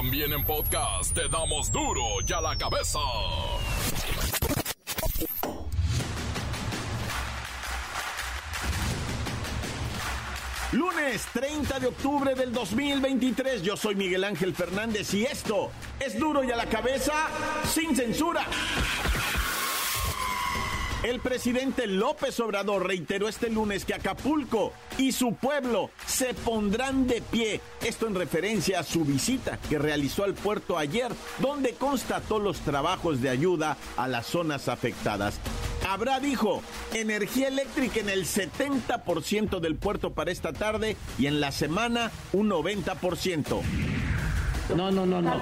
También en podcast te damos duro y a la cabeza. Lunes 30 de octubre del 2023, yo soy Miguel Ángel Fernández y esto es duro y a la cabeza sin censura. El presidente López Obrador reiteró este lunes que Acapulco y su pueblo se pondrán de pie. Esto en referencia a su visita que realizó al puerto ayer, donde constató los trabajos de ayuda a las zonas afectadas. Habrá, dijo, energía eléctrica en el 70% del puerto para esta tarde y en la semana un 90%. No, no, no, no.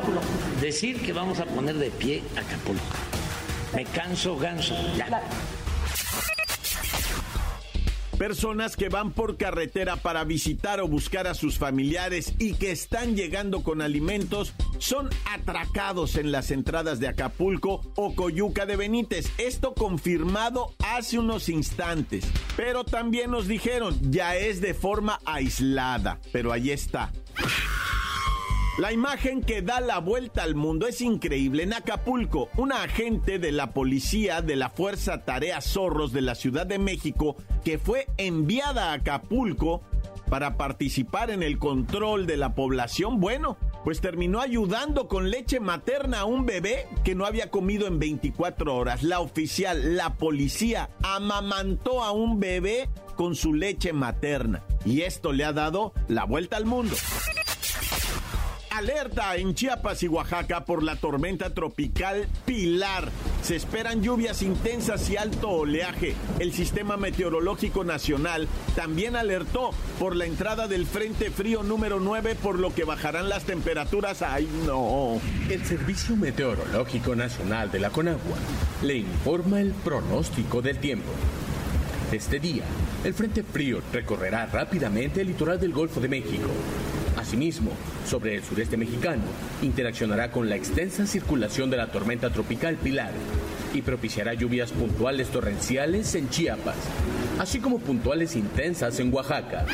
Decir que vamos a poner de pie Acapulco. Me canso ganso. Ya. Personas que van por carretera para visitar o buscar a sus familiares y que están llegando con alimentos son atracados en las entradas de Acapulco o Coyuca de Benítez. Esto confirmado hace unos instantes. Pero también nos dijeron, ya es de forma aislada. Pero ahí está. La imagen que da la vuelta al mundo es increíble. En Acapulco, una agente de la policía de la Fuerza Tarea Zorros de la Ciudad de México, que fue enviada a Acapulco para participar en el control de la población, bueno, pues terminó ayudando con leche materna a un bebé que no había comido en 24 horas. La oficial, la policía, amamantó a un bebé con su leche materna. Y esto le ha dado la vuelta al mundo. Alerta en Chiapas y Oaxaca por la tormenta tropical Pilar. Se esperan lluvias intensas y alto oleaje. El Sistema Meteorológico Nacional también alertó por la entrada del Frente Frío número 9, por lo que bajarán las temperaturas. ¡Ay, no! El Servicio Meteorológico Nacional de la Conagua le informa el pronóstico del tiempo. Este día, el Frente Frío recorrerá rápidamente el litoral del Golfo de México Asimismo, sobre el sureste mexicano, interaccionará con la extensa circulación de la tormenta tropical Pilar y propiciará lluvias puntuales torrenciales en Chiapas, así como puntuales intensas en Oaxaca.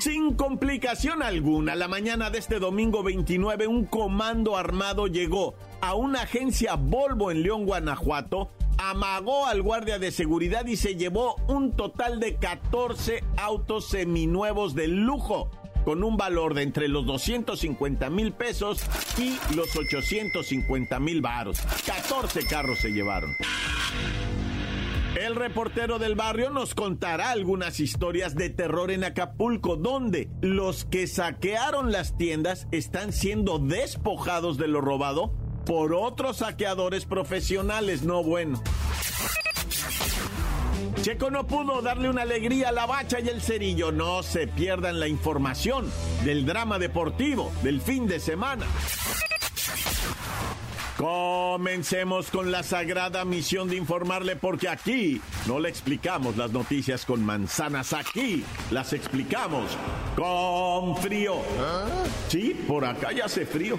Sin complicación alguna, la mañana de este domingo 29, un comando armado llegó a una agencia Volvo en León, Guanajuato, amagó al guardia de seguridad y se llevó un total de 14 autos seminuevos de lujo con un valor de entre los 250 mil pesos y los 850 mil varos. 14 carros se llevaron. El reportero del barrio nos contará algunas historias de terror en Acapulco, donde los que saquearon las tiendas están siendo despojados de lo robado por otros saqueadores profesionales, no bueno. Checo no pudo darle una alegría a la bacha y el cerillo. No se pierdan la información del drama deportivo del fin de semana. Comencemos con la sagrada misión de informarle porque aquí no le explicamos las noticias con manzanas, aquí las explicamos con frío. Sí, por acá ya hace frío.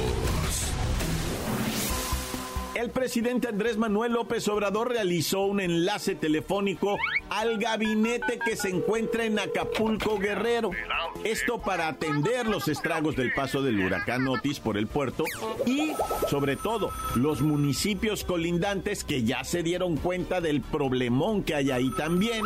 El presidente Andrés Manuel López Obrador realizó un enlace telefónico al gabinete que se encuentra en Acapulco Guerrero. Esto para atender los estragos del paso del huracán Otis por el puerto y, sobre todo, los municipios colindantes que ya se dieron cuenta del problemón que hay ahí también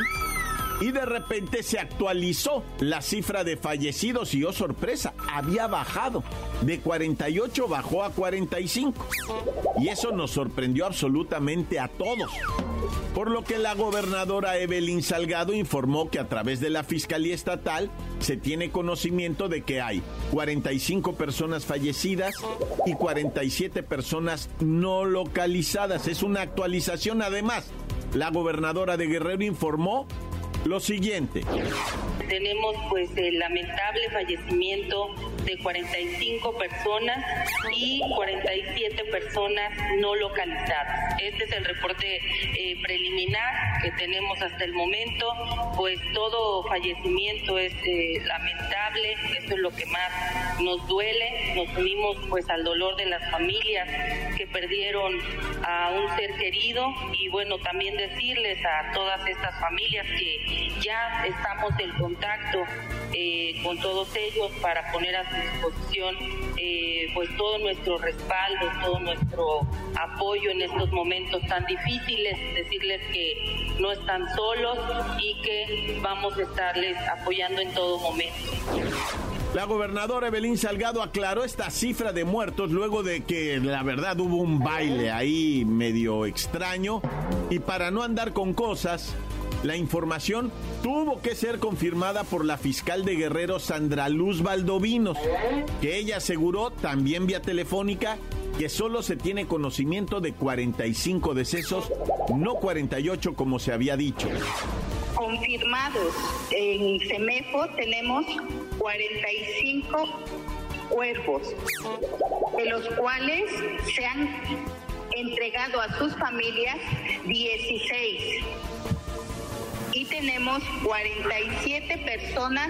y de repente se actualizó la cifra de fallecidos y oh sorpresa, había bajado. De 48 bajó a 45. Y eso nos sorprendió absolutamente a todos. Por lo que la gobernadora Evelyn Salgado informó que a través de la Fiscalía Estatal se tiene conocimiento de que hay 45 personas fallecidas y 47 personas no localizadas. Es una actualización además. La gobernadora de Guerrero informó lo siguiente. Tenemos pues el lamentable fallecimiento de 45 personas y 47 personas no localizadas. Este es el reporte eh, preliminar que tenemos hasta el momento, pues todo fallecimiento es eh, lamentable, esto es lo que más nos duele, nos unimos pues al dolor de las familias que perdieron a un ser querido y bueno, también decirles a todas estas familias que ya estamos en contacto eh, con todos ellos para poner a disposición eh, pues todo nuestro respaldo, todo nuestro apoyo en estos momentos tan difíciles, decirles que no están solos y que vamos a estarles apoyando en todo momento. La gobernadora Evelyn Salgado aclaró esta cifra de muertos luego de que la verdad hubo un baile ahí medio extraño y para no andar con cosas, la información tuvo que ser confirmada por la fiscal de Guerrero Sandra Luz Valdovinos, que ella aseguró también vía telefónica que solo se tiene conocimiento de 45 decesos, no 48 como se había dicho. Confirmados en CEMEFO tenemos 45 cuerpos, de los cuales se han entregado a sus familias 16 tenemos 47 personas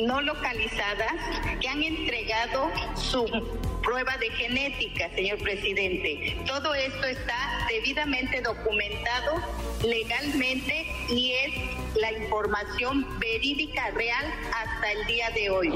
no localizadas que han entregado su prueba de genética, señor presidente. Todo esto está debidamente documentado legalmente y es la información verídica real hasta el día de hoy.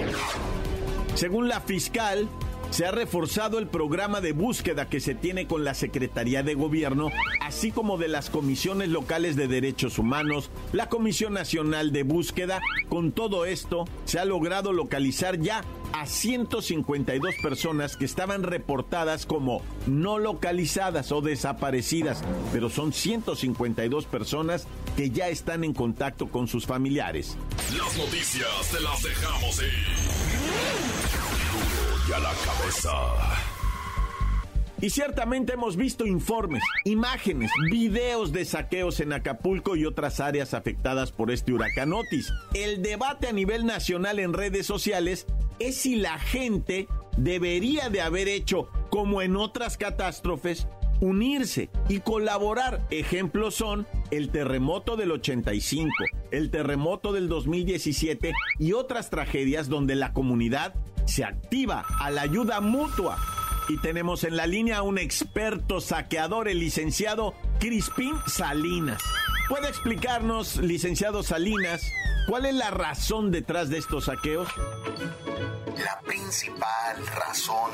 Según la fiscal, se ha reforzado el programa de búsqueda que se tiene con la Secretaría de Gobierno, así como de las comisiones locales de derechos humanos, la Comisión Nacional de Búsqueda. Con todo esto, se ha logrado localizar ya a 152 personas que estaban reportadas como no localizadas o desaparecidas, pero son 152 personas que ya están en contacto con sus familiares. Las noticias te las dejamos ir a la cabeza. Y ciertamente hemos visto informes, imágenes, videos de saqueos en Acapulco y otras áreas afectadas por este huracán Otis. El debate a nivel nacional en redes sociales es si la gente debería de haber hecho, como en otras catástrofes, unirse y colaborar. Ejemplos son el terremoto del 85, el terremoto del 2017 y otras tragedias donde la comunidad se activa a la ayuda mutua. Y tenemos en la línea a un experto saqueador, el licenciado Crispín Salinas. ¿Puede explicarnos, licenciado Salinas, cuál es la razón detrás de estos saqueos? La principal razón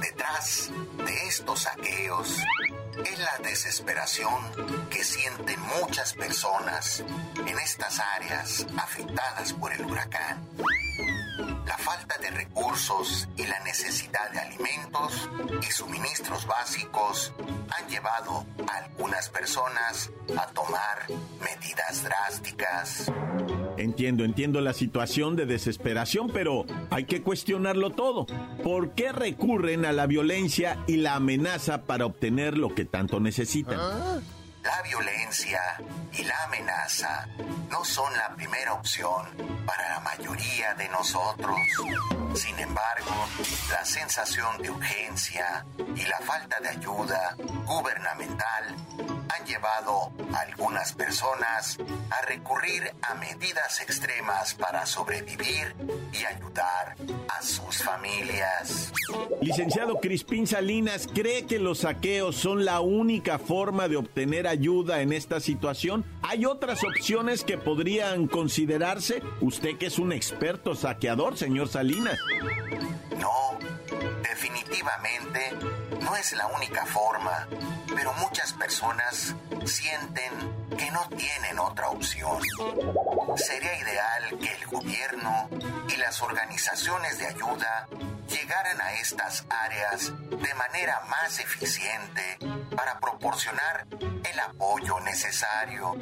detrás de estos saqueos es la desesperación que sienten muchas personas en estas áreas afectadas por el huracán la falta de recursos y la necesidad de alimentos y suministros básicos han llevado a algunas personas a tomar medidas drásticas. Entiendo, entiendo la situación de desesperación, pero hay que cuestionarlo todo. ¿Por qué recurren a la violencia y la amenaza para obtener lo que tanto necesitan? La violencia y la amenaza no son la primera opción para la mayoría de nosotros. Sin embargo, la sensación de urgencia y la falta de ayuda gubernamental han llevado a algunas personas a recurrir a medidas extremas para sobrevivir y ayudar a sus familias. Licenciado Crispín Salinas, ¿cree que los saqueos son la única forma de obtener ayuda en esta situación? ¿Hay otras opciones que podrían considerarse? Usted que es un experto saqueador, señor Salinas. No, definitivamente no es la única forma, pero muchas personas sienten que no tienen otra opción. Sería ideal que el gobierno y las organizaciones de ayuda llegaran a estas áreas de manera más eficiente para proporcionar el apoyo necesario,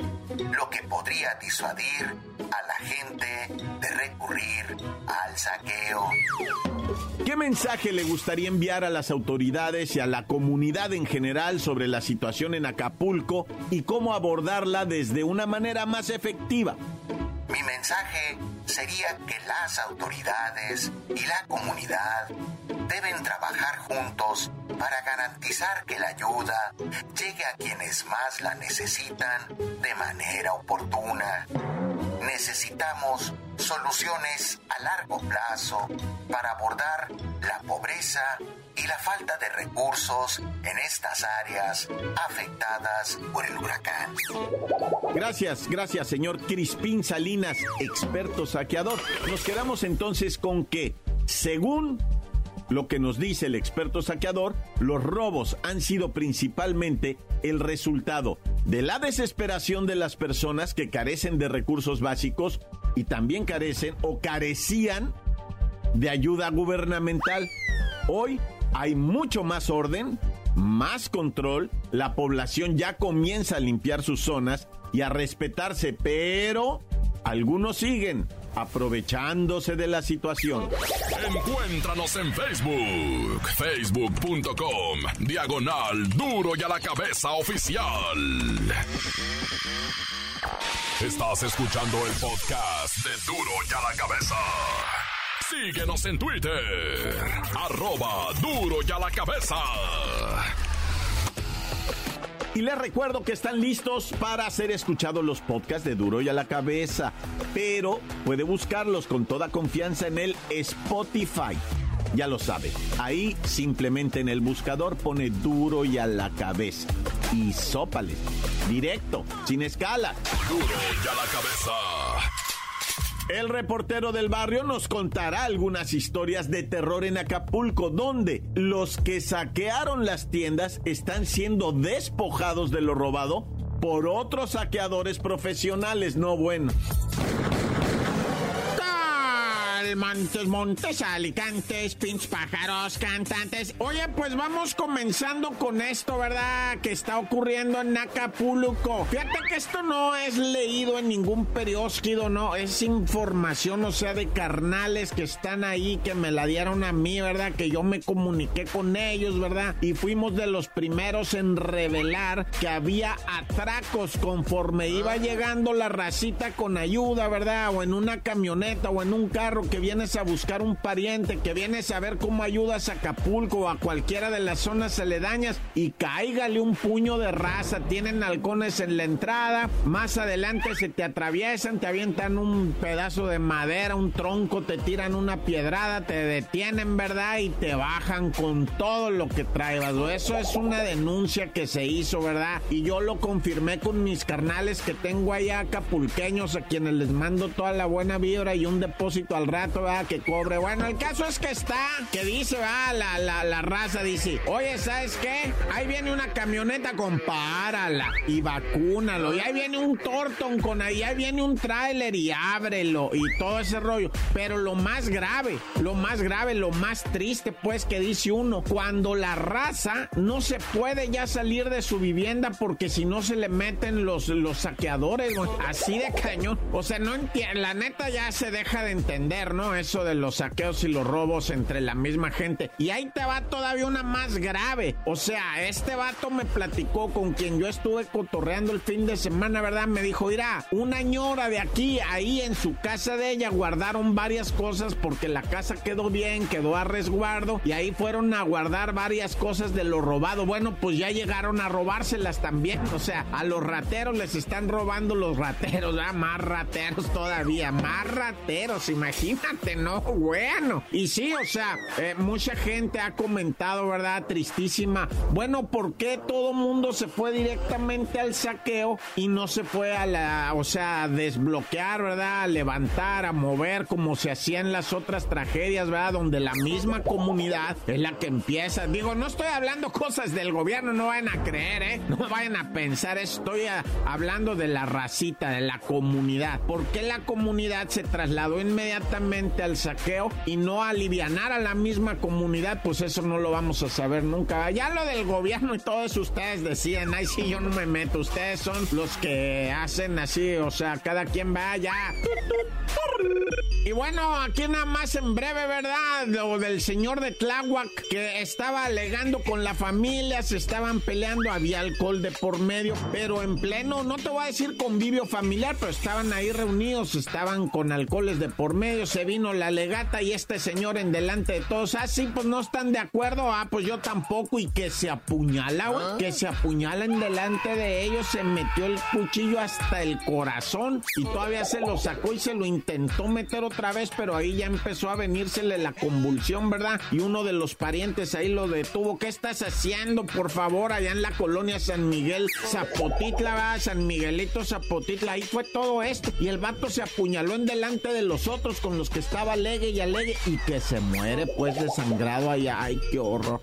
lo que podría disuadir a la gente de recurrir al saqueo. ¿Qué mensaje le gustaría enviar a las autoridades y a la comunidad en general sobre la situación en Acapulco y cómo abordarla desde una manera más efectiva? Mi mensaje sería que las autoridades y la comunidad deben trabajar juntos para garantizar que la ayuda llegue a quienes más la necesitan de manera oportuna. Necesitamos soluciones a largo plazo para abordar la pobreza y la falta de recursos en estas áreas afectadas por el huracán. Gracias, gracias, señor Crispín Salinas, experto saqueador. Nos quedamos entonces con que, según lo que nos dice el experto saqueador, los robos han sido principalmente el resultado de la desesperación de las personas que carecen de recursos básicos y también carecen o carecían de ayuda gubernamental. Hoy hay mucho más orden, más control, la población ya comienza a limpiar sus zonas y a respetarse, pero algunos siguen aprovechándose de la situación. Encuéntranos en Facebook, facebook.com, diagonal duro y a la cabeza oficial. Estás escuchando el podcast de duro y a la cabeza. Síguenos en Twitter, arroba duro y a la cabeza. Y les recuerdo que están listos para ser escuchados los podcasts de Duro y a la Cabeza, pero puede buscarlos con toda confianza en el Spotify. Ya lo sabe, ahí simplemente en el buscador pone Duro y a la Cabeza. Y sópale, directo, sin escala. Duro y a la cabeza. El reportero del barrio nos contará algunas historias de terror en Acapulco, donde los que saquearon las tiendas están siendo despojados de lo robado por otros saqueadores profesionales. No bueno. Montes, montes, alicantes, pinch pájaros, cantantes. Oye, pues vamos comenzando con esto, ¿verdad? Que está ocurriendo en Acapulco. Fíjate que esto no es leído en ningún periódico, no. Es información, o sea, de carnales que están ahí, que me la dieron a mí, ¿verdad? Que yo me comuniqué con ellos, ¿verdad? Y fuimos de los primeros en revelar que había atracos conforme iba llegando la racita con ayuda, ¿verdad? O en una camioneta o en un carro que vienes a buscar un pariente, que vienes a ver cómo ayudas a Acapulco o a cualquiera de las zonas aledañas y cáigale un puño de raza. Tienen halcones en la entrada, más adelante se te atraviesan, te avientan un pedazo de madera, un tronco, te tiran una piedrada, te detienen, ¿verdad? Y te bajan con todo lo que traigas. Eso es una denuncia que se hizo, ¿verdad? Y yo lo confirmé con mis carnales que tengo allá acapulqueños a quienes les mando toda la buena vibra y un depósito al rato, Que cobre. Bueno, el caso es que está, que dice, va, la, la, la raza dice, oye, ¿sabes qué? Ahí viene una camioneta, compárala y vacúnalo. Y ahí viene un tortón con ahí, ahí viene un tráiler y ábrelo y todo ese rollo. Pero lo más grave, lo más grave, lo más triste, pues, que dice uno, cuando la raza no se puede ya salir de su vivienda porque si no se le meten los, los saqueadores, así de cañón. O sea, no entiende, la neta ya se deja de entender, ¿no? Eso de los saqueos y los robos entre la misma gente. Y ahí te va todavía una más grave. O sea, este vato me platicó con quien yo estuve cotorreando el fin de semana, ¿verdad? Me dijo, mira, una ñora de aquí, ahí en su casa de ella, guardaron varias cosas porque la casa quedó bien, quedó a resguardo y ahí fueron a guardar varias cosas de lo robado. Bueno, pues ya llegaron a robárselas también. O sea, a los rateros les están robando los rateros. Más rateros todavía, más rateros, imagínate, ¿no? Bueno. Y sí, o sea, eh, mucha gente ha comentado, ¿verdad? Tristísima. Bueno, ¿por qué todo mundo se fue directamente al saqueo y no se fue a la, o sea, a desbloquear, ¿verdad? A levantar, a mover como se hacía en las otras tragedias, ¿verdad? Donde la misma comunidad es la que empieza. Digo, no estoy hablando cosas del gobierno, no vayan a creer, ¿eh? No vayan a pensar, estoy a- hablando de la racita, de la comunidad. ¿Por qué la comunidad se trasladó inmediatamente al saqueo y no alivianar a la misma comunidad? Pues eso no lo vamos a saber nunca. Ya lo del gobierno y todo eso ustedes decían, ay, sí, yo no me meto. Ustedes son los que hacen así, o sea, cada quien va allá. Y bueno, aquí nada más en breve, ¿verdad? Lo del señor de Tláhuac que estaba alegando con la familia, se estaban peleando, había alcohol de por medio, pero en pleno, no te voy a decir convivio familiar, pero estaban ahí reunidos, estaban con alcoholes de por medio, se vino la legata y este señor en delante de todos, ah, sí, pues no están de acuerdo, ah, pues yo tampoco, y que se apuñala, güey, que se apuñala en delante de ellos, se metió el cuchillo hasta el corazón y todavía se lo sacó y se lo intentó meter otra otra vez, pero ahí ya empezó a venírsele la convulsión, ¿verdad? Y uno de los parientes ahí lo detuvo. ¿Qué estás haciendo, por favor, allá en la colonia San Miguel Zapotitla, ¿verdad? San Miguelito Zapotitla? Ahí fue todo esto. Y el vato se apuñaló en delante de los otros con los que estaba alegue y alegue y que se muere, pues, desangrado allá. Ay, qué horror.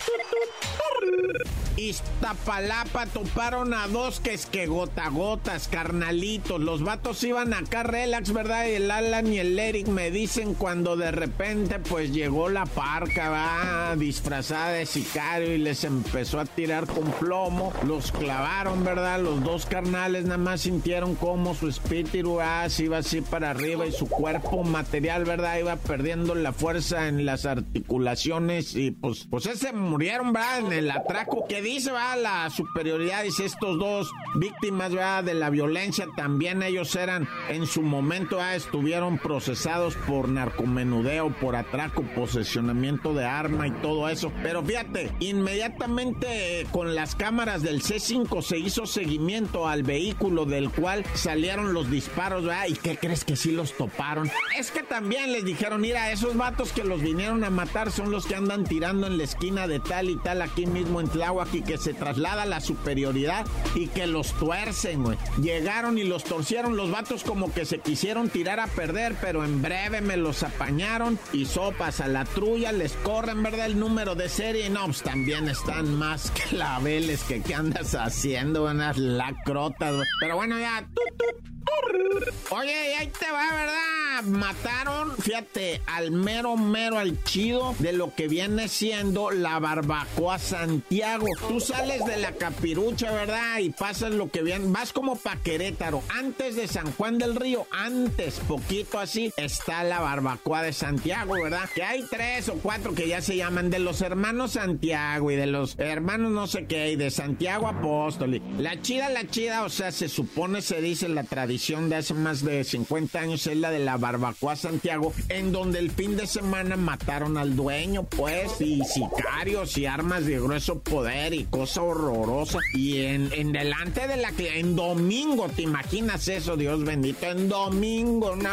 Iztapalapa toparon a dos que es que gota gotas, carnalitos. Los vatos iban acá relax, ¿verdad? Y el Alan y el Eric me dicen cuando de repente pues llegó la parca, va disfrazada de sicario y les empezó a tirar con plomo. Los clavaron, ¿verdad? Los dos carnales nada más sintieron como su espíritu ah, iba así para arriba y su cuerpo material, ¿verdad? Iba perdiendo la fuerza en las articulaciones y pues, pues ese murieron, ¿verdad? En el atraco que dice, va, la superioridad, dice estos dos víctimas, de la violencia, también ellos eran en su momento, va, estuvieron procesados por narcomenudeo, por atraco, posesionamiento de arma y todo eso. Pero fíjate, inmediatamente eh, con las cámaras del C5 se hizo seguimiento al vehículo del cual salieron los disparos, ¿verdad? ¿Y qué crees que sí los toparon? Es que también les dijeron, mira, esos vatos que los vinieron a matar son los que andan tirando en la esquina de tal y tal aquí mismo en Tláhuac que se traslada la superioridad y que los tuercen, güey. Llegaron y los torcieron los vatos como que se quisieron tirar a perder, pero en breve me los apañaron y sopas a la trulla, les corren, ¿verdad? El número de serie. No, pues también están más claveles que qué andas haciendo, unas lacrotas, güey. Pero bueno, ya. Oye, ahí te va, ¿verdad? Mataron, fíjate, al mero, mero, al chido de lo que viene siendo la barbacoa Santiago. Tú sales de la capirucha, ¿verdad? Y pasas lo que viene, vas como pa' Querétaro. Antes de San Juan del Río, antes, poquito así, está la barbacoa de Santiago, ¿verdad? Que hay tres o cuatro que ya se llaman de los hermanos Santiago y de los hermanos no sé qué, y de Santiago Apóstol. La chida, la chida, o sea, se supone, se dice la tradición de hace más de 50 años es la de la barbacoa Santiago, en donde el fin de semana mataron al dueño, pues, y sicarios y armas de grueso poder y cosa horrorosa. Y en, en delante de la en domingo, ¿te imaginas eso, Dios bendito? En domingo, no,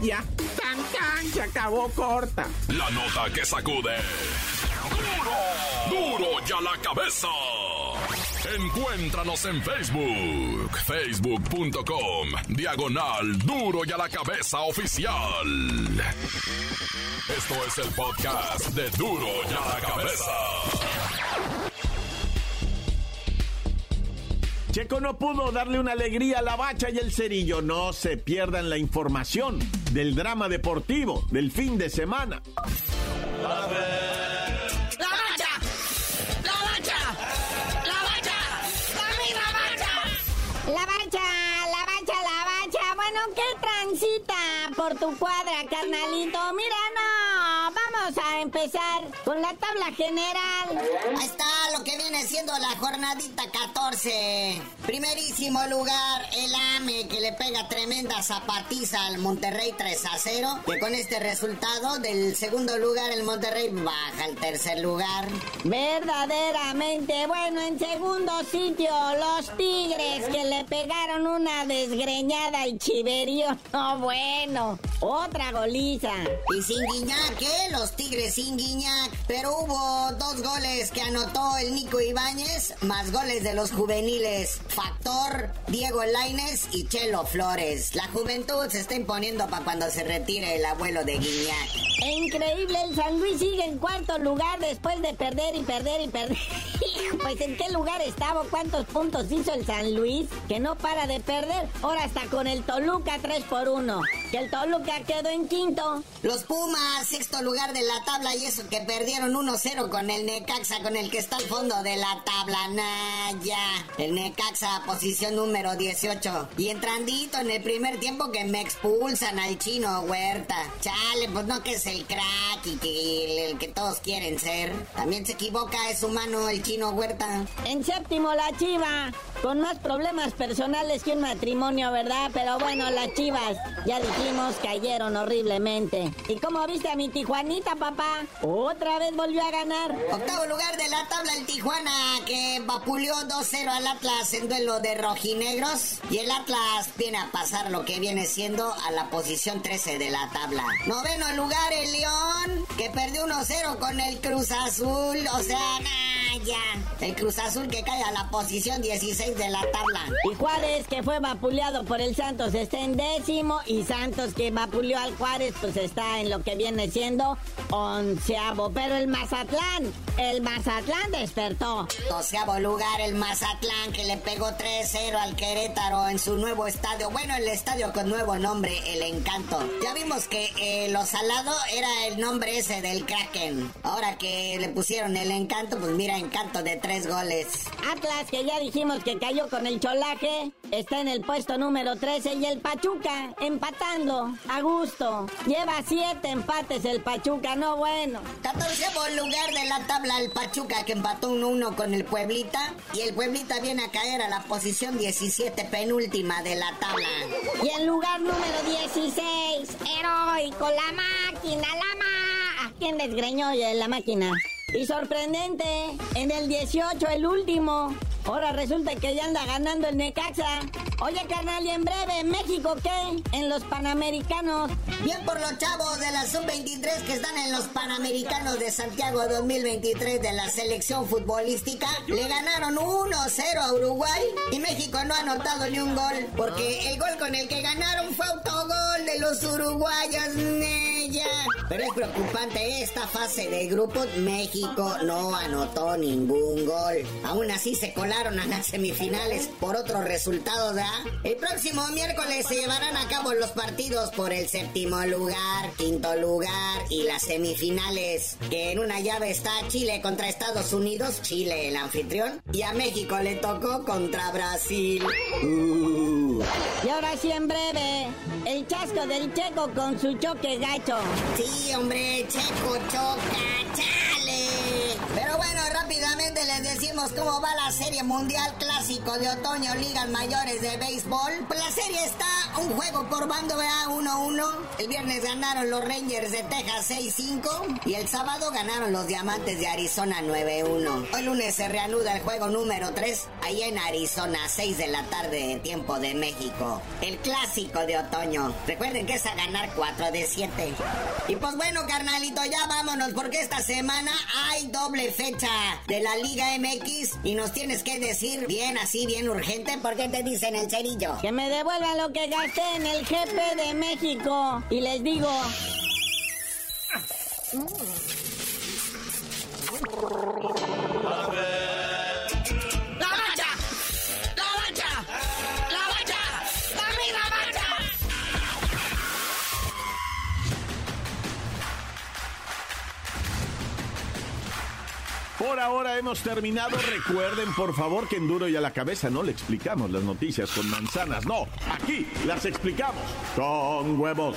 ya, tan, tan, se acabó corta. La nota que sacude. ¡Duro! ¡Duro ya la cabeza! Encuéntranos en Facebook, facebook.com, diagonal duro y a la cabeza oficial. Esto es el podcast de duro y a la cabeza. Checo no pudo darle una alegría a la bacha y el cerillo. No se pierdan la información del drama deportivo del fin de semana. La por tu cuadra, carnalito? Mira, con la tabla general. Ahí está lo que viene siendo la jornadita 14. Primerísimo lugar, el AME, que le pega tremenda zapatiza al Monterrey 3 a 0. Que con este resultado, del segundo lugar, el Monterrey baja al tercer lugar. Verdaderamente, bueno, en segundo sitio, los Tigres que le pegaron una desgreñada y chiverío. No, bueno, otra goliza. Y sin Guiñac, ¿eh? Los Tigres sin Guiñac. Pero hubo dos goles que anotó el Nico Ibáñez, más goles de los juveniles Factor, Diego Laines y Chelo Flores. La juventud se está imponiendo para cuando se retire el abuelo de Guiñac. Increíble, el San Luis sigue en cuarto lugar después de perder y perder y perder. Pues en qué lugar estaba, cuántos puntos hizo el San Luis, que no para de perder. Ahora está con el Toluca 3 por 1. Que el Toluca quedó en quinto. Los Pumas, sexto lugar de la tabla y eso que perdieron 1-0 con el Necaxa, con el que está al fondo de la tabla. Naya. El Necaxa, posición número 18. Y entrandito en el primer tiempo que me expulsan al chino Huerta. Chale, pues no que es el crack y que el, que todos quieren ser. También se equivoca, es humano el chino Huerta. En séptimo, la Chiva. Con más problemas personales que un matrimonio, ¿verdad? Pero bueno, las Chivas, ya dijimos, cayeron horriblemente. ¿Y cómo viste a mi Tijuanita, papá? Otra vez volvió a ganar. Octavo lugar de la tabla el Tijuana, que vapuleó 2-0 al Atlas en duelo de rojinegros. Y el Atlas viene a pasar lo que viene siendo a la posición 13 de la tabla. Noveno lugar el León, que perdió 1-0 con el Cruz Azul. O sea, ya. El Cruz Azul que cae a la posición 16 de la tabla. Y Juárez, que fue vapuleado por el Santos, está en décimo. Y Santos, que vapuleó al Juárez, pues está en lo que viene siendo onceavo. Pero el Mazatlán, el Mazatlán despertó. Doceavo lugar el Mazatlán, que le pegó 3-0 al Querétaro en su nuevo estadio. Bueno, el estadio con nuevo nombre, El Encanto. Ya vimos que eh, lo salado era el nombre ese del Kraken. Ahora que le pusieron El Encanto, pues mira, Encanto de tres goles. Atlas, que ya dijimos que cayó con el cholaje, está en el puesto número 13 y el Pachuca empatando a gusto. Lleva siete empates el Pachuca, no bueno. 14 lugar de la tabla el Pachuca que empató 1-1 con el Pueblita y el Pueblita viene a caer a la posición 17 penúltima de la tabla. Y en lugar número 16, heroico, la máquina, la ma... ¿A quién desgreñó la máquina? Y sorprendente, en el 18, el último, Ahora resulta que ya anda ganando el Necaxa. Oye, carnal, y en breve, ¿México qué? En los Panamericanos. Bien por los chavos de la Sub-23 que están en los Panamericanos de Santiago 2023 de la selección futbolística. Le ganaron 1-0 a Uruguay y México no ha anotado ni un gol. Porque el gol con el que ganaron fue autogol de los uruguayos. Pero es preocupante esta fase de grupos. México no anotó ningún gol. Aún así se colaron a las semifinales por otro resultado, ¿da? El próximo miércoles se llevarán a cabo los partidos por el séptimo lugar, quinto lugar y las semifinales. Que en una llave está Chile contra Estados Unidos, Chile el anfitrión, y a México le tocó contra Brasil. Uh. Y ahora sí en breve, el chasco del Checo con su choque gacho. Sí, hombre, Checo choca, chale. Les decimos cómo va la serie mundial clásico de otoño, ligas mayores de béisbol. Pues la serie está un juego por bando, vea 1-1. El viernes ganaron los Rangers de Texas 6-5 y el sábado ganaron los Diamantes de Arizona 9-1. Hoy lunes se reanuda el juego número 3 ahí en Arizona, 6 de la tarde, tiempo de México. El clásico de otoño. Recuerden que es a ganar 4 de 7. Y pues bueno, carnalito, ya vámonos porque esta semana hay doble fecha de la Liga MX y nos tienes que decir bien así, bien urgente, porque te dicen el cerillo? Que me devuelvan lo que gasté en el GP de México. Y les digo... Por ahora hemos terminado. Recuerden, por favor, que en duro y a la cabeza no le explicamos las noticias con manzanas. No, aquí las explicamos con huevos.